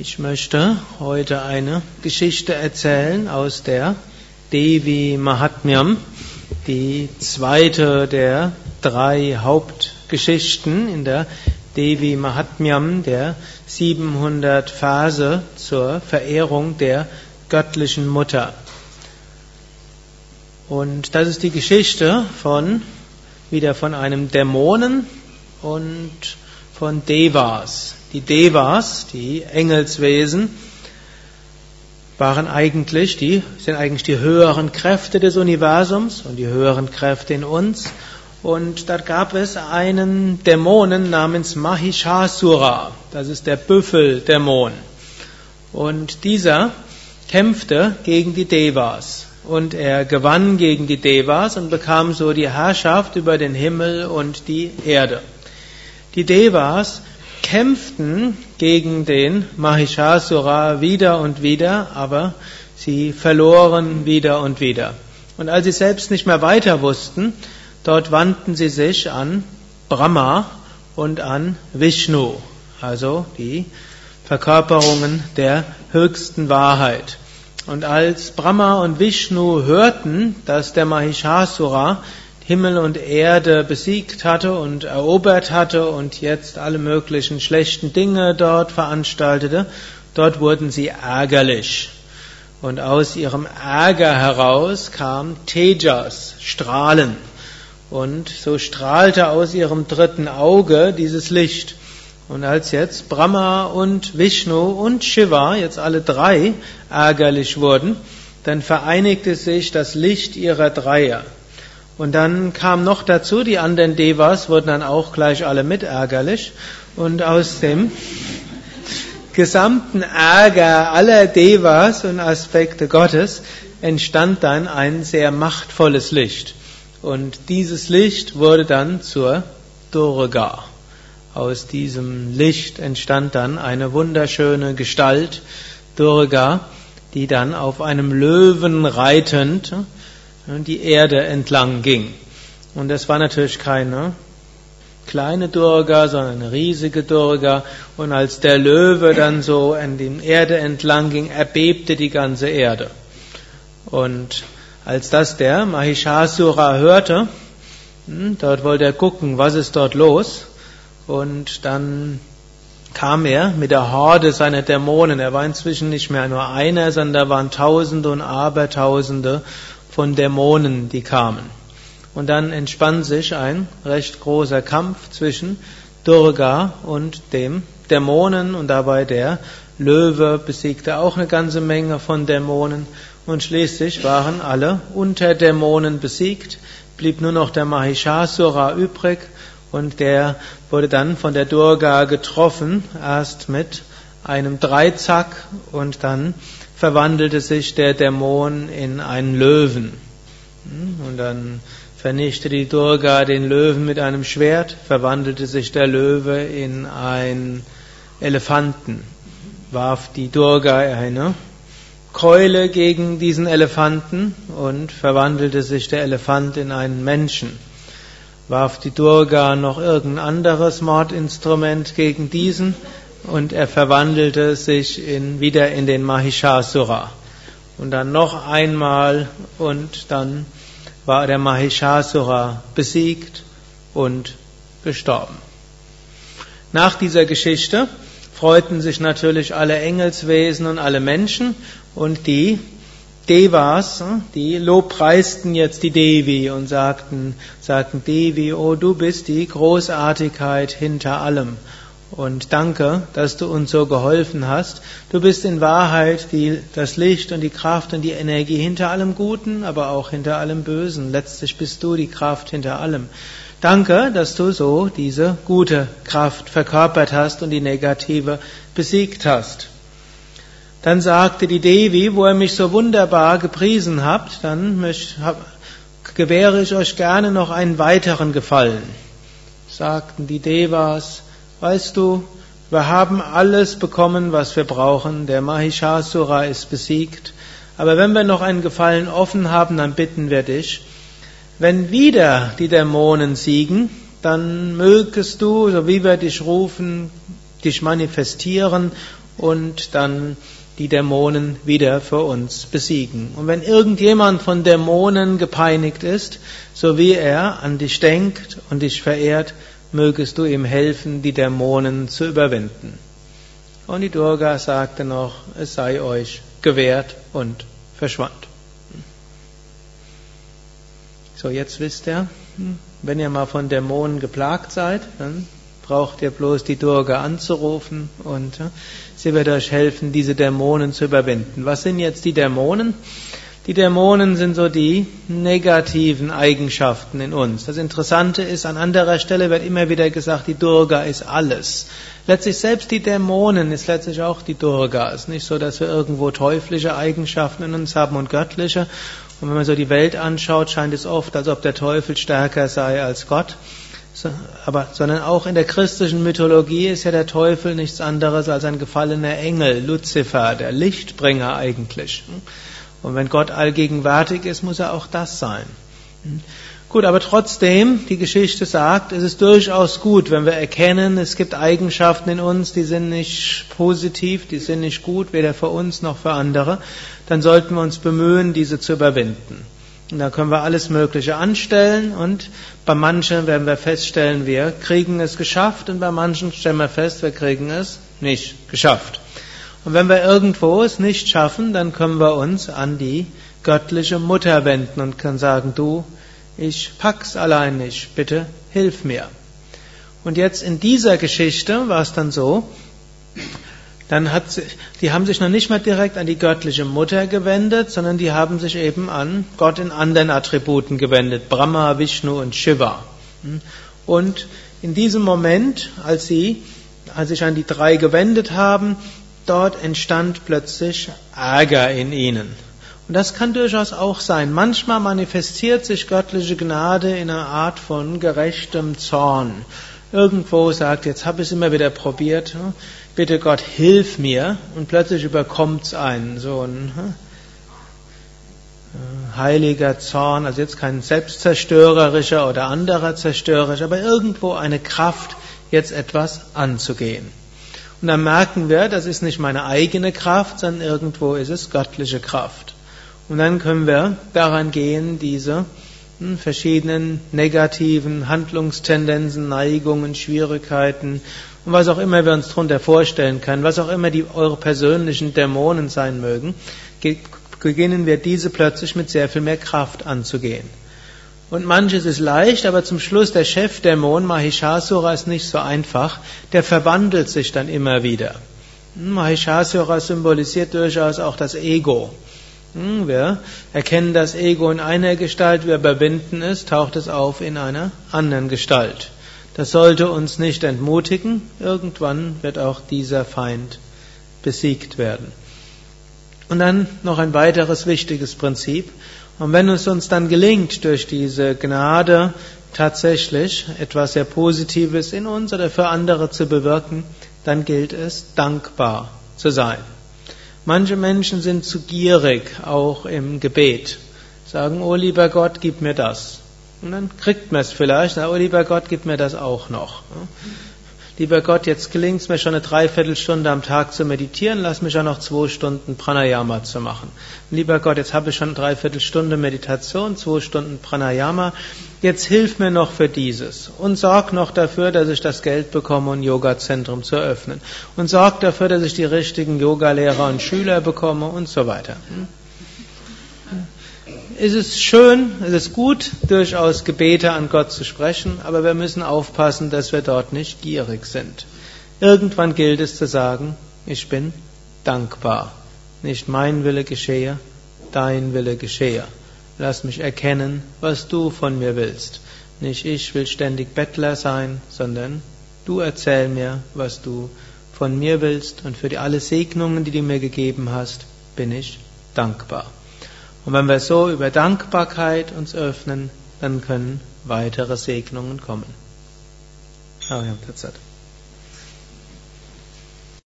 Ich möchte heute eine Geschichte erzählen aus der Devi Mahatmyam, die zweite der drei Hauptgeschichten in der Devi Mahatmyam, der 700 Verse zur Verehrung der göttlichen Mutter. Und das ist die Geschichte von, wieder von einem Dämonen und von Devas. Die Devas, die Engelswesen, waren eigentlich die, sind eigentlich die höheren Kräfte des Universums und die höheren Kräfte in uns. Und da gab es einen Dämonen namens Mahishasura. Das ist der Büffeldämon. Und dieser kämpfte gegen die Devas. Und er gewann gegen die Devas und bekam so die Herrschaft über den Himmel und die Erde. Die Devas kämpften gegen den Mahishasura wieder und wieder, aber sie verloren wieder und wieder. Und als sie selbst nicht mehr weiter wussten, dort wandten sie sich an Brahma und an Vishnu, also die Verkörperungen der höchsten Wahrheit. Und als Brahma und Vishnu hörten, dass der Mahishasura Himmel und Erde besiegt hatte und erobert hatte und jetzt alle möglichen schlechten Dinge dort veranstaltete, dort wurden sie ärgerlich. Und aus ihrem Ärger heraus kam Tejas, Strahlen. Und so strahlte aus ihrem dritten Auge dieses Licht. Und als jetzt Brahma und Vishnu und Shiva, jetzt alle drei, ärgerlich wurden, dann vereinigte sich das Licht ihrer Dreier. Und dann kam noch dazu, die anderen Devas wurden dann auch gleich alle mit ärgerlich. Und aus dem gesamten Ärger aller Devas und Aspekte Gottes entstand dann ein sehr machtvolles Licht. Und dieses Licht wurde dann zur Durga. Aus diesem Licht entstand dann eine wunderschöne Gestalt, Durga, die dann auf einem Löwen reitend die Erde entlang ging. Und das war natürlich keine kleine Durga, sondern eine riesige Durga. Und als der Löwe dann so an die Erde entlang ging, erbebte die ganze Erde. Und als das der Mahishasura hörte, hm, dort wollte er gucken, was ist dort los. Und dann kam er mit der Horde seiner Dämonen. Er war inzwischen nicht mehr nur einer, sondern da waren Tausende und Abertausende von Dämonen, die kamen. Und dann entspann sich ein recht großer Kampf zwischen Durga und dem Dämonen. Und dabei der Löwe besiegte auch eine ganze Menge von Dämonen. Und schließlich waren alle Unterdämonen besiegt, blieb nur noch der Mahishasura übrig. Und der wurde dann von der Durga getroffen, erst mit einem Dreizack. Und dann verwandelte sich der Dämon in einen Löwen. Und dann vernichtete die Durga den Löwen mit einem Schwert, verwandelte sich der Löwe in einen Elefanten, warf die Durga eine Keule gegen diesen Elefanten und verwandelte sich der Elefant in einen Menschen. Warf die Durga noch irgendein anderes Mordinstrument gegen diesen, und er verwandelte sich in, wieder in den Mahishasura. Und dann noch einmal und dann war der Mahishasura besiegt und gestorben. Nach dieser Geschichte freuten sich natürlich alle Engelswesen und alle Menschen und die Devas, die lobpreisten jetzt die Devi und sagten, sagten Devi, oh du bist die Großartigkeit hinter allem. Und danke, dass du uns so geholfen hast. Du bist in Wahrheit die, das Licht und die Kraft und die Energie hinter allem Guten, aber auch hinter allem Bösen. Letztlich bist du die Kraft hinter allem. Danke, dass du so diese gute Kraft verkörpert hast und die negative besiegt hast. Dann sagte die Devi, wo ihr mich so wunderbar gepriesen habt, dann gewähre ich euch gerne noch einen weiteren Gefallen. Sagten die Devas, Weißt du, wir haben alles bekommen, was wir brauchen. Der Mahishasura ist besiegt. Aber wenn wir noch einen Gefallen offen haben, dann bitten wir dich, wenn wieder die Dämonen siegen, dann mögest du, so wie wir dich rufen, dich manifestieren und dann die Dämonen wieder für uns besiegen. Und wenn irgendjemand von Dämonen gepeinigt ist, so wie er an dich denkt und dich verehrt, mögest du ihm helfen, die Dämonen zu überwinden. Und die Durga sagte noch, es sei euch gewährt und verschwand. So, jetzt wisst ihr, wenn ihr mal von Dämonen geplagt seid, dann braucht ihr bloß die Durga anzurufen und sie wird euch helfen, diese Dämonen zu überwinden. Was sind jetzt die Dämonen? Die Dämonen sind so die negativen Eigenschaften in uns. Das Interessante ist, an anderer Stelle wird immer wieder gesagt, die Durga ist alles. Letztlich selbst die Dämonen ist letztlich auch die Durga. Es ist nicht so, dass wir irgendwo teuflische Eigenschaften in uns haben und göttliche. Und wenn man so die Welt anschaut, scheint es oft, als ob der Teufel stärker sei als Gott. Aber, sondern auch in der christlichen Mythologie ist ja der Teufel nichts anderes als ein gefallener Engel, Luzifer, der Lichtbringer eigentlich. Und wenn Gott allgegenwärtig ist, muss er auch das sein. Gut, aber trotzdem, die Geschichte sagt, es ist durchaus gut, wenn wir erkennen, es gibt Eigenschaften in uns, die sind nicht positiv, die sind nicht gut, weder für uns noch für andere, dann sollten wir uns bemühen, diese zu überwinden. Und da können wir alles Mögliche anstellen und bei manchen werden wir feststellen, wir kriegen es geschafft und bei manchen stellen wir fest, wir kriegen es nicht geschafft. Und wenn wir irgendwo es nicht schaffen, dann können wir uns an die göttliche Mutter wenden und können sagen, du, ich pack's allein nicht, bitte hilf mir. Und jetzt in dieser Geschichte war es dann so, dann hat sie, die haben sich noch nicht mal direkt an die göttliche Mutter gewendet, sondern die haben sich eben an Gott in anderen Attributen gewendet, Brahma, Vishnu und Shiva. Und in diesem Moment, als sie als sich an die drei gewendet haben, dort entstand plötzlich Ärger in ihnen. Und das kann durchaus auch sein. Manchmal manifestiert sich göttliche Gnade in einer Art von gerechtem Zorn. Irgendwo sagt, jetzt habe ich es immer wieder probiert, bitte Gott, hilf mir. Und plötzlich überkommt es einen, so ein hm, heiliger Zorn, also jetzt kein selbstzerstörerischer oder anderer zerstörerischer, aber irgendwo eine Kraft, jetzt etwas anzugehen. Und dann merken wir, das ist nicht meine eigene Kraft, sondern irgendwo ist es göttliche Kraft. Und dann können wir daran gehen, diese hm, verschiedenen negativen Handlungstendenzen, Neigungen, Schwierigkeiten und was auch immer wir uns darunter vorstellen können, was auch immer die eure persönlichen Dämonen sein mögen, beginnen wir diese plötzlich mit sehr viel mehr Kraft anzugehen. Und manches ist leicht, aber zum Schluss der Chefdämon, Mahishasura, ist nicht so einfach. Der verwandelt sich dann immer wieder. Hm, Mahishasura symbolisiert durchaus auch das Ego. Hm, wir erkennen das Ego in einer Gestalt, wir überwinden es, taucht es auf in einer anderen Gestalt. Das sollte uns nicht entmutigen. Irgendwann wird auch dieser Feind besiegt werden. Und dann noch ein weiteres wichtiges Prinzip. Und wenn es uns dann gelingt, durch diese Gnade tatsächlich etwas sehr Positives in uns oder für andere zu bewirken, dann gilt es, dankbar zu sein. Manche Menschen sind zu gierig, auch im Gebet. Sagen, oh lieber Gott, gib mir das. Und dann kriegt man es vielleicht, oh lieber Gott, gib mir das auch noch lieber Gott, jetzt gelingt es mir schon eine Dreiviertelstunde am Tag zu meditieren, lass mich auch noch zwei Stunden Pranayama zu machen. Lieber Gott, jetzt habe ich schon eine Dreiviertelstunde Meditation, zwei Stunden Pranayama, jetzt hilf mir noch für dieses. Und sorg noch dafür, dass ich das Geld bekomme, um ein Yoga-Zentrum zu eröffnen. Und sorg dafür, dass ich die richtigen Yogalehrer und Schüler bekomme und so weiter. Es ist schön, es ist gut, durchaus Gebete an Gott zu sprechen, aber wir müssen aufpassen, dass wir dort nicht gierig sind. Irgendwann gilt es zu sagen, ich bin dankbar. Nicht mein Wille geschehe, dein Wille geschehe. Lass mich erkennen, was du von mir willst. Nicht ich will ständig Bettler sein, sondern du erzähl mir, was du von mir willst und für die alle Segnungen, die du mir gegeben hast, bin ich dankbar. Und wenn wir so über Dankbarkeit uns öffnen, dann können weitere Segnungen kommen. Ah, ja, that's it.